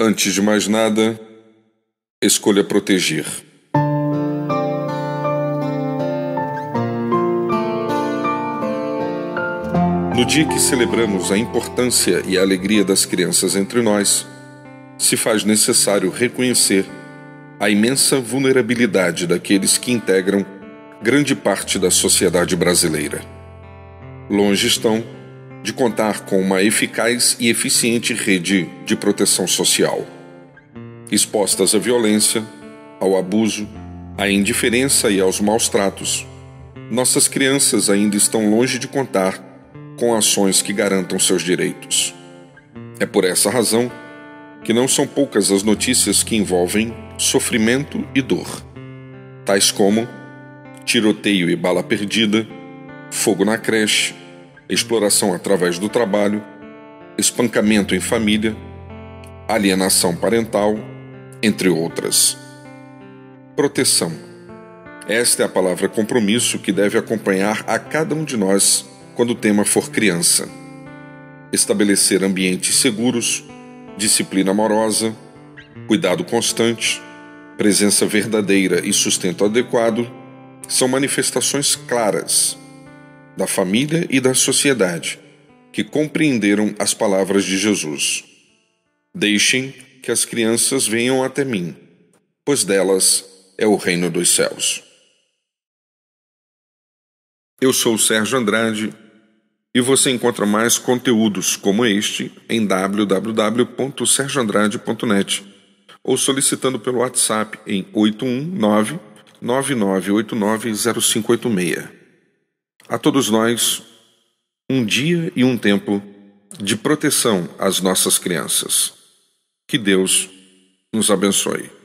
Antes de mais nada, escolha proteger. No dia que celebramos a importância e a alegria das crianças entre nós, se faz necessário reconhecer a imensa vulnerabilidade daqueles que integram grande parte da sociedade brasileira. Longe estão de contar com uma eficaz e eficiente rede de proteção social. Expostas à violência, ao abuso, à indiferença e aos maus tratos, nossas crianças ainda estão longe de contar com ações que garantam seus direitos. É por essa razão que não são poucas as notícias que envolvem sofrimento e dor, tais como tiroteio e bala perdida, fogo na creche, exploração através do trabalho, espancamento em família, alienação parental, entre outras. Proteção. Esta é a palavra compromisso que deve acompanhar a cada um de nós quando o tema for criança. Estabelecer ambientes seguros, disciplina amorosa, cuidado constante, presença verdadeira e sustento adequado são manifestações claras da família e da sociedade que compreenderam as palavras de Jesus. Deixem que as crianças venham até mim, pois delas é o reino dos céus. Eu sou o Sérgio Andrade e você encontra mais conteúdos como este em www.sergioandrade.net ou solicitando pelo WhatsApp em 819 99890586. A todos nós, um dia e um tempo de proteção às nossas crianças. Que Deus nos abençoe.